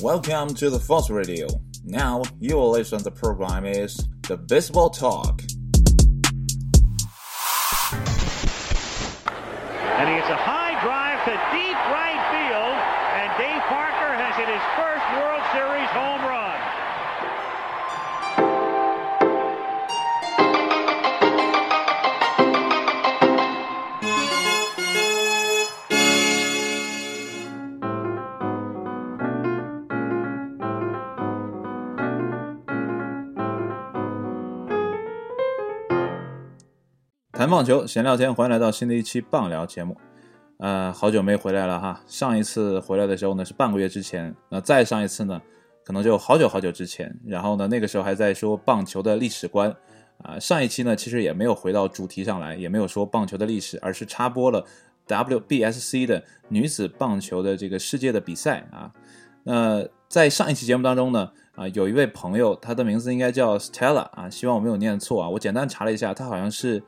Welcome to the Force Radio. Now you will listen. The program is the Baseball Talk. And he a 棒球，闲聊天，欢迎来到新的一期棒聊节目。呃，好久没回来了哈，上一次回来的时候呢是半个月之前，那再上一次呢，可能就好久好久之前。然后呢，那个时候还在说棒球的历史观啊、上一期呢其实也没有回到主题上来，也没有说棒球的历史，而是插播了 WBSC 的女子棒球的这个世界的比赛啊。那在上一期节目当中呢，啊、有一位朋友，他的名字应该叫 Stella 啊，希望我没有念错啊。我简单查了一下，他好像是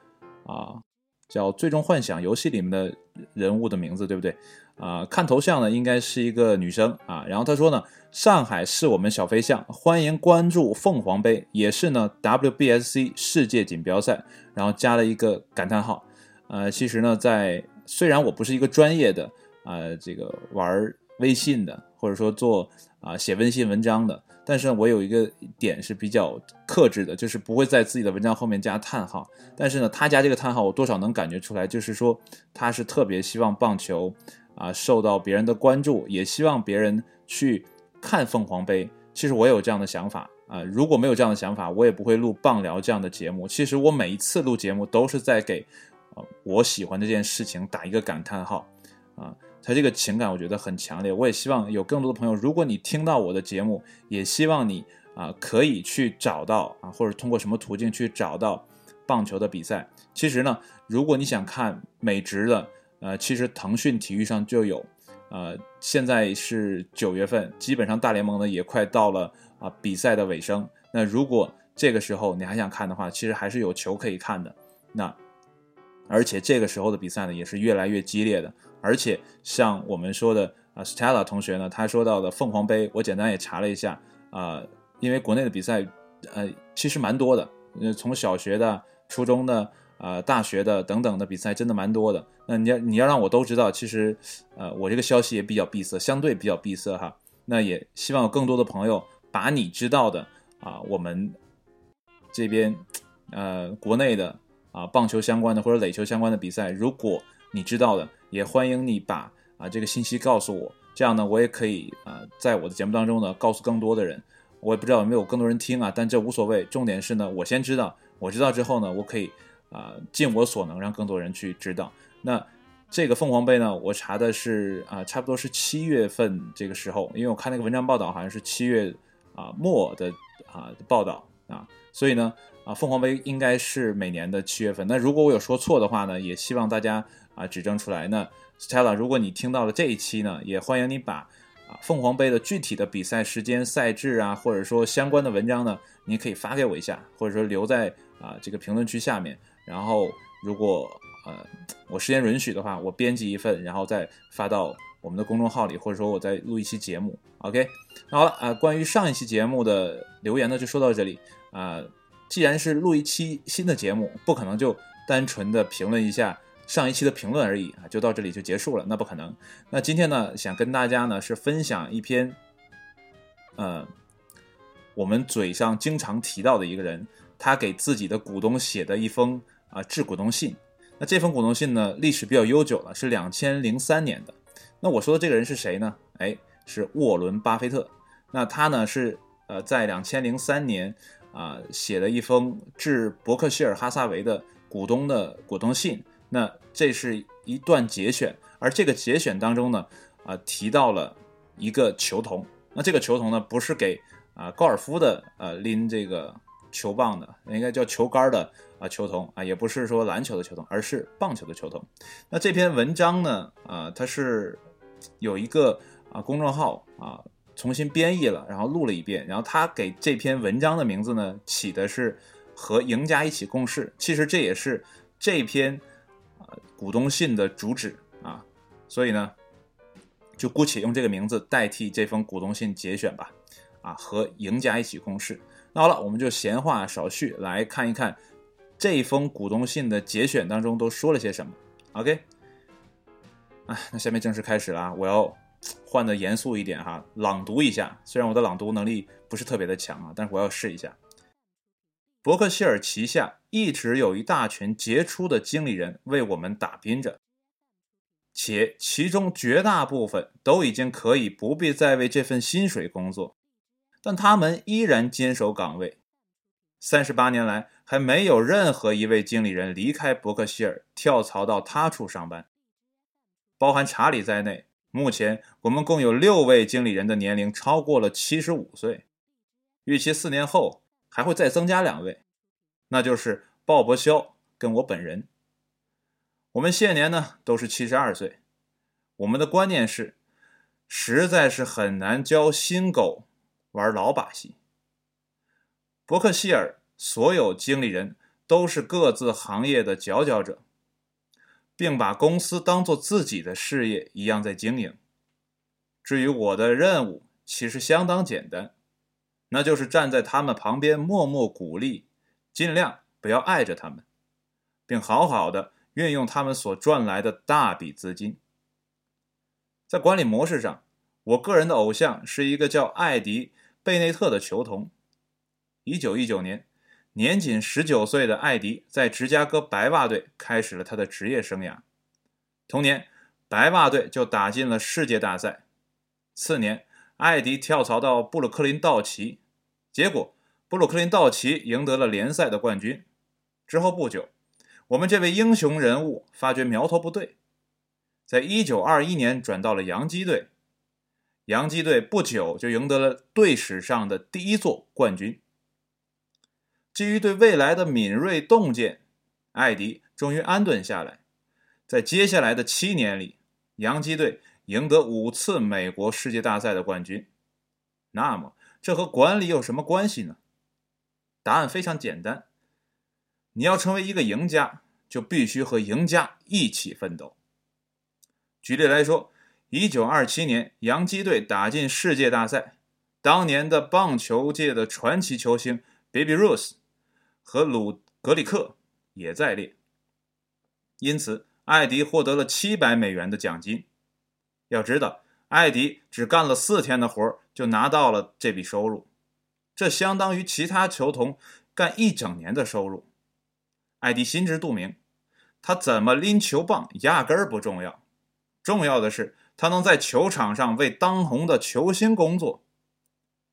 啊，叫《最终幻想》游戏里面的人物的名字，对不对？啊，看头像呢，应该是一个女生啊。然后他说呢，上海是我们小飞象，欢迎关注凤凰杯，也是呢 WBSC 世界锦标赛，然后加了一个感叹号。呃，其实呢，在虽然我不是一个专业的啊、这个玩微信的，或者说做啊、写微信文章的，但是呢，我有一个点是比较克制的，就是不会在自己的文章后面加叹号。但是呢，他加这个叹号，我多少能感觉出来，就是说他是特别希望棒球啊受到别人的关注，也希望别人去看凤凰杯。其实我有这样的想法啊，如果没有这样的想法，我也不会录棒聊这样的节目。其实我每一次录节目都是在给啊我喜欢这件事情打一个感叹号啊。他这个情感我觉得很强烈，我也希望有更多的朋友，如果你听到我的节目，也希望你啊可以去找到啊，或者通过什么途径去找到棒球的比赛。其实呢，如果你想看美职的，呃，其实腾讯体育上就有，呃，现在是九月份，基本上大联盟呢也快到了啊比赛的尾声。那如果这个时候你还想看的话，其实还是有球可以看的。那而且这个时候的比赛呢，也是越来越激烈的。而且像我们说的啊，Stella 同学呢，他说到的凤凰杯，我简单也查了一下啊、因为国内的比赛呃其实蛮多的，呃，从小学的、初中的、呃大学的等等的比赛真的蛮多的。那你要你要让我都知道，其实呃我这个消息也比较闭塞，相对比较闭塞哈。那也希望有更多的朋友把你知道的啊、我们这边呃国内的啊棒球相关的或者垒球相关的比赛，如果你知道的，也欢迎你把啊这个信息告诉我，这样呢我也可以啊在我的节目当中呢告诉更多的人。我也不知道有没有更多人听啊，但这无所谓，重点是呢我先知道，我知道之后呢，我可以啊、尽我所能让更多人去知道。那这个凤凰杯呢，我查的是啊、差不多是七月份这个时候，因为我看那个文章报道好像是七月啊、末的啊、报道啊，所以呢啊凤凰杯应该是每年的七月份。那如果我有说错的话呢，也希望大家啊指正出来。那 Stella，如果你听到了这一期呢，也欢迎你把啊凤凰杯的具体的比赛时间、赛制啊，或者说相关的文章呢，你可以发给我一下，或者说留在啊这个评论区下面。然后如果呃我时间允许的话，我编辑一份，然后再发到我们的公众号里，或者说我再录一期节目。OK，好了啊、关于上一期节目的留言呢，就说到这里啊、既然是录一期新的节目，不可能就单纯的评论一下上一期的评论而已啊，就到这里就结束了，那不可能。那今天呢，想跟大家呢是分享一篇，呃，我们嘴上经常提到的一个人，他给自己的股东写的一封啊、致股东信。那这封股东信呢，历史比较悠久了，是两千零三年的。那我说的这个人是谁呢？哎，是沃伦·巴菲特。那他呢是呃在两千零三年啊、写了一封致伯克希尔哈撒韦的股东的股东信。那这是一段节选，而这个节选当中呢，啊、提到了一个球童。那这个球童呢，不是给啊、高尔夫的呃拎这个球棒的，应该叫球杆的啊、球童啊，也不是说篮球的球童，而是棒球的球童。那这篇文章呢，啊、它是有一个啊公众号啊重新编译了，然后录了一遍，然后他给这篇文章的名字呢起的是“和赢家一起共事”，其实这也是这篇啊股东信的主旨啊，所以呢，就姑且用这个名字代替这封股东信节选吧。啊，和赢家一起共事。那好了，我们就闲话少叙，来看一看这封股东信的节选当中都说了些什么。OK，啊，那下面正式开始了，我要换的严肃一点哈，朗读一下。虽然我的朗读能力不是特别的强啊，但是我要试一下。伯克希尔旗下一直有一大群杰出的经理人为我们打拼着，且其中绝大部分都已经可以不必再为这份薪水工作。但他们依然坚守岗位。三十八年来，还没有任何一位经理人离开伯克希尔跳槽到他处上班，包含查理在内。目前，我们共有六位经理人的年龄超过了七十五岁，预期四年后还会再增加两位，那就是鲍勃·肖跟我本人。我们现年呢都是七十二岁。我们的观念是，实在是很难教新狗。玩老把戏。伯克希尔所有经理人都是各自行业的佼佼者，并把公司当做自己的事业一样在经营。至于我的任务，其实相当简单，那就是站在他们旁边默默鼓励，尽量不要碍着他们，并好好的运用他们所赚来的大笔资金。在管理模式上，我个人的偶像是一个叫艾迪。贝内特的球童，一九一九年，年仅十九岁的艾迪在芝加哥白袜队开始了他的职业生涯。同年，白袜队就打进了世界大赛。次年，艾迪跳槽到布鲁克林道奇，结果布鲁克林道奇赢得了联赛的冠军。之后不久，我们这位英雄人物发觉苗头不对，在一九二一年转到了洋基队。洋基队不久就赢得了队史上的第一座冠军。基于对未来的敏锐洞见，艾迪终于安顿下来。在接下来的七年里，洋基队赢得五次美国世界大赛的冠军。那么，这和管理有什么关系呢？答案非常简单：你要成为一个赢家，就必须和赢家一起奋斗。举例来说。一九二七年，洋基队打进世界大赛。当年的棒球界的传奇球星 Baby Ruth 和鲁格里克也在列，因此艾迪获得了七百美元的奖金。要知道，艾迪只干了四天的活就拿到了这笔收入，这相当于其他球童干一整年的收入。艾迪心知肚明，他怎么拎球棒压根儿不重要，重要的是。他能在球场上为当红的球星工作，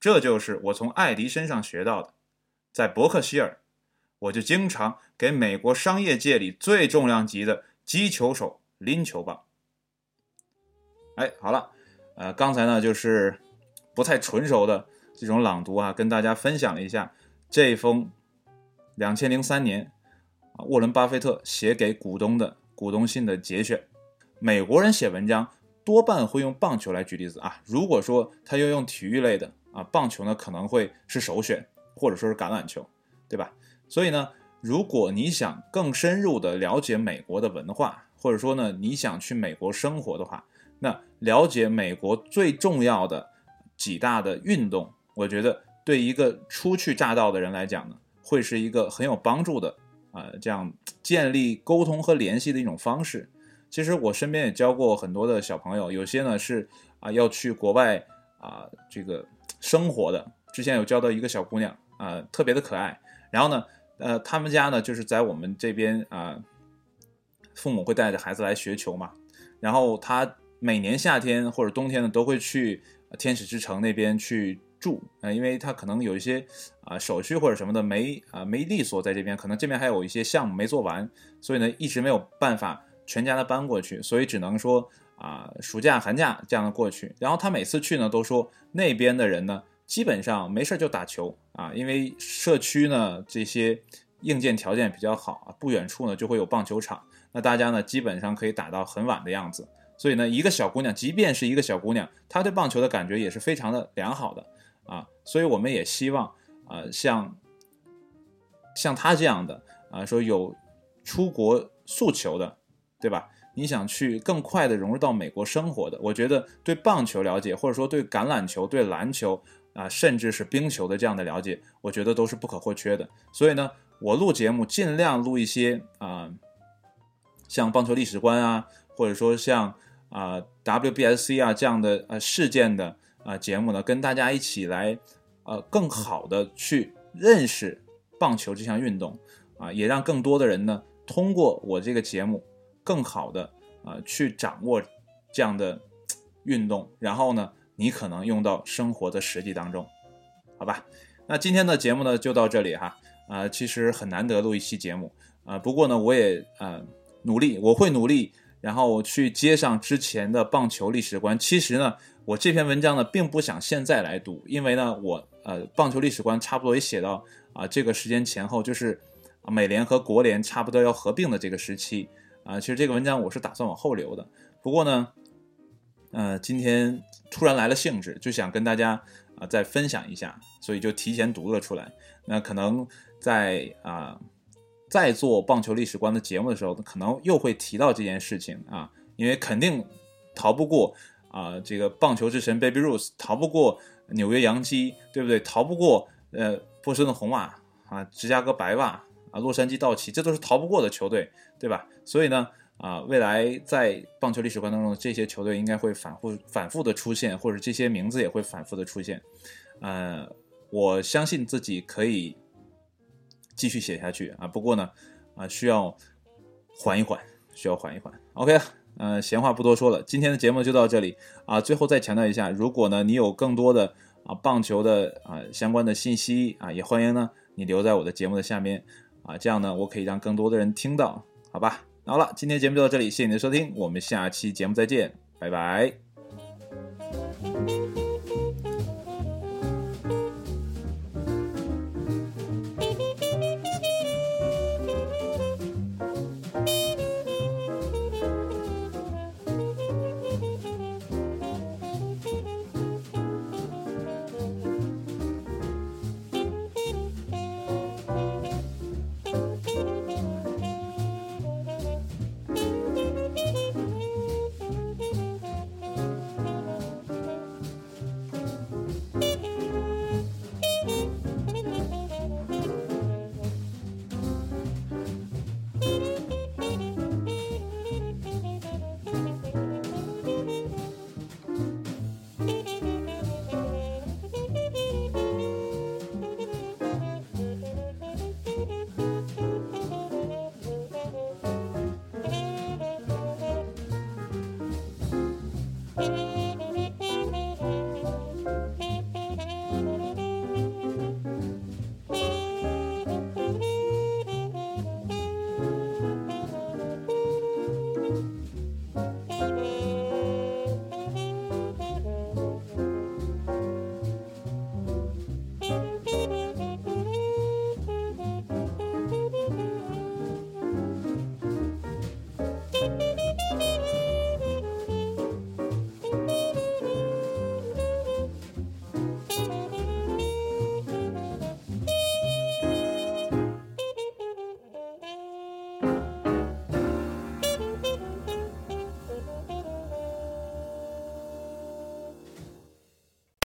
这就是我从艾迪身上学到的。在伯克希尔，我就经常给美国商业界里最重量级的击球手拎球棒。哎，好了，呃，刚才呢就是不太纯熟的这种朗读啊，跟大家分享了一下这封两千零三年沃伦巴菲特写给股东的股东信的节选。美国人写文章。多半会用棒球来举例子啊。如果说他要用体育类的啊，棒球呢可能会是首选，或者说是橄榄球，对吧？所以呢，如果你想更深入的了解美国的文化，或者说呢你想去美国生活的话，那了解美国最重要的几大的运动，我觉得对一个初去乍到的人来讲呢，会是一个很有帮助的啊，这样建立沟通和联系的一种方式。其实我身边也教过很多的小朋友，有些呢是啊要去国外啊这个生活的。之前有教到一个小姑娘啊，特别的可爱。然后呢，呃，他们家呢就是在我们这边啊，父母会带着孩子来学球嘛。然后他每年夏天或者冬天呢都会去天使之城那边去住啊，因为他可能有一些啊手续或者什么的没啊没利索在这边，可能这边还有一些项目没做完，所以呢一直没有办法。全家的搬过去，所以只能说啊，暑假、寒假这样的过去。然后他每次去呢，都说那边的人呢，基本上没事就打球啊，因为社区呢这些硬件条件比较好啊，不远处呢就会有棒球场，那大家呢基本上可以打到很晚的样子。所以呢，一个小姑娘，即便是一个小姑娘，她对棒球的感觉也是非常的良好的啊。所以我们也希望啊，像像她这样的啊，说有出国诉求的。对吧？你想去更快的融入到美国生活的，我觉得对棒球了解，或者说对橄榄球、对篮球啊，甚至是冰球的这样的了解，我觉得都是不可或缺的。所以呢，我录节目尽量录一些啊，像棒球历史观啊，或者说像啊 WBSC 啊这样的呃事件的啊节目呢，跟大家一起来呃更好的去认识棒球这项运动啊，也让更多的人呢通过我这个节目。更好的啊，去掌握这样的运动，然后呢，你可能用到生活的实际当中，好吧？那今天的节目呢就到这里哈，啊，其实很难得录一期节目啊，不过呢，我也啊努力，我会努力，然后去接上之前的棒球历史观。其实呢，我这篇文章呢并不想现在来读，因为呢，我呃棒球历史观差不多也写到啊这个时间前后，就是美联和国联差不多要合并的这个时期。啊，其实这个文章我是打算往后留的，不过呢，呃，今天突然来了兴致，就想跟大家啊再分享一下，所以就提前读了出来。那可能在啊在做棒球历史观的节目的时候，可能又会提到这件事情啊，因为肯定逃不过啊这个棒球之神 Baby Ruth，逃不过纽约洋基，对不对？逃不过呃波士顿红袜啊，芝加哥白袜。啊，洛杉矶道奇，这都是逃不过的球队，对吧？所以呢，啊，未来在棒球历史观当中，这些球队应该会反复、反复的出现，或者这些名字也会反复的出现。呃，我相信自己可以继续写下去啊。不过呢，啊，需要缓一缓，需要缓一缓。OK，嗯，闲话不多说了，今天的节目就到这里啊。最后再强调一下，如果呢你有更多的啊棒球的啊相关的信息啊，也欢迎呢你留在我的节目的下面。啊，这样呢，我可以让更多的人听到，好吧？好了，今天节目就到这里，谢谢你的收听，我们下期节目再见，拜拜。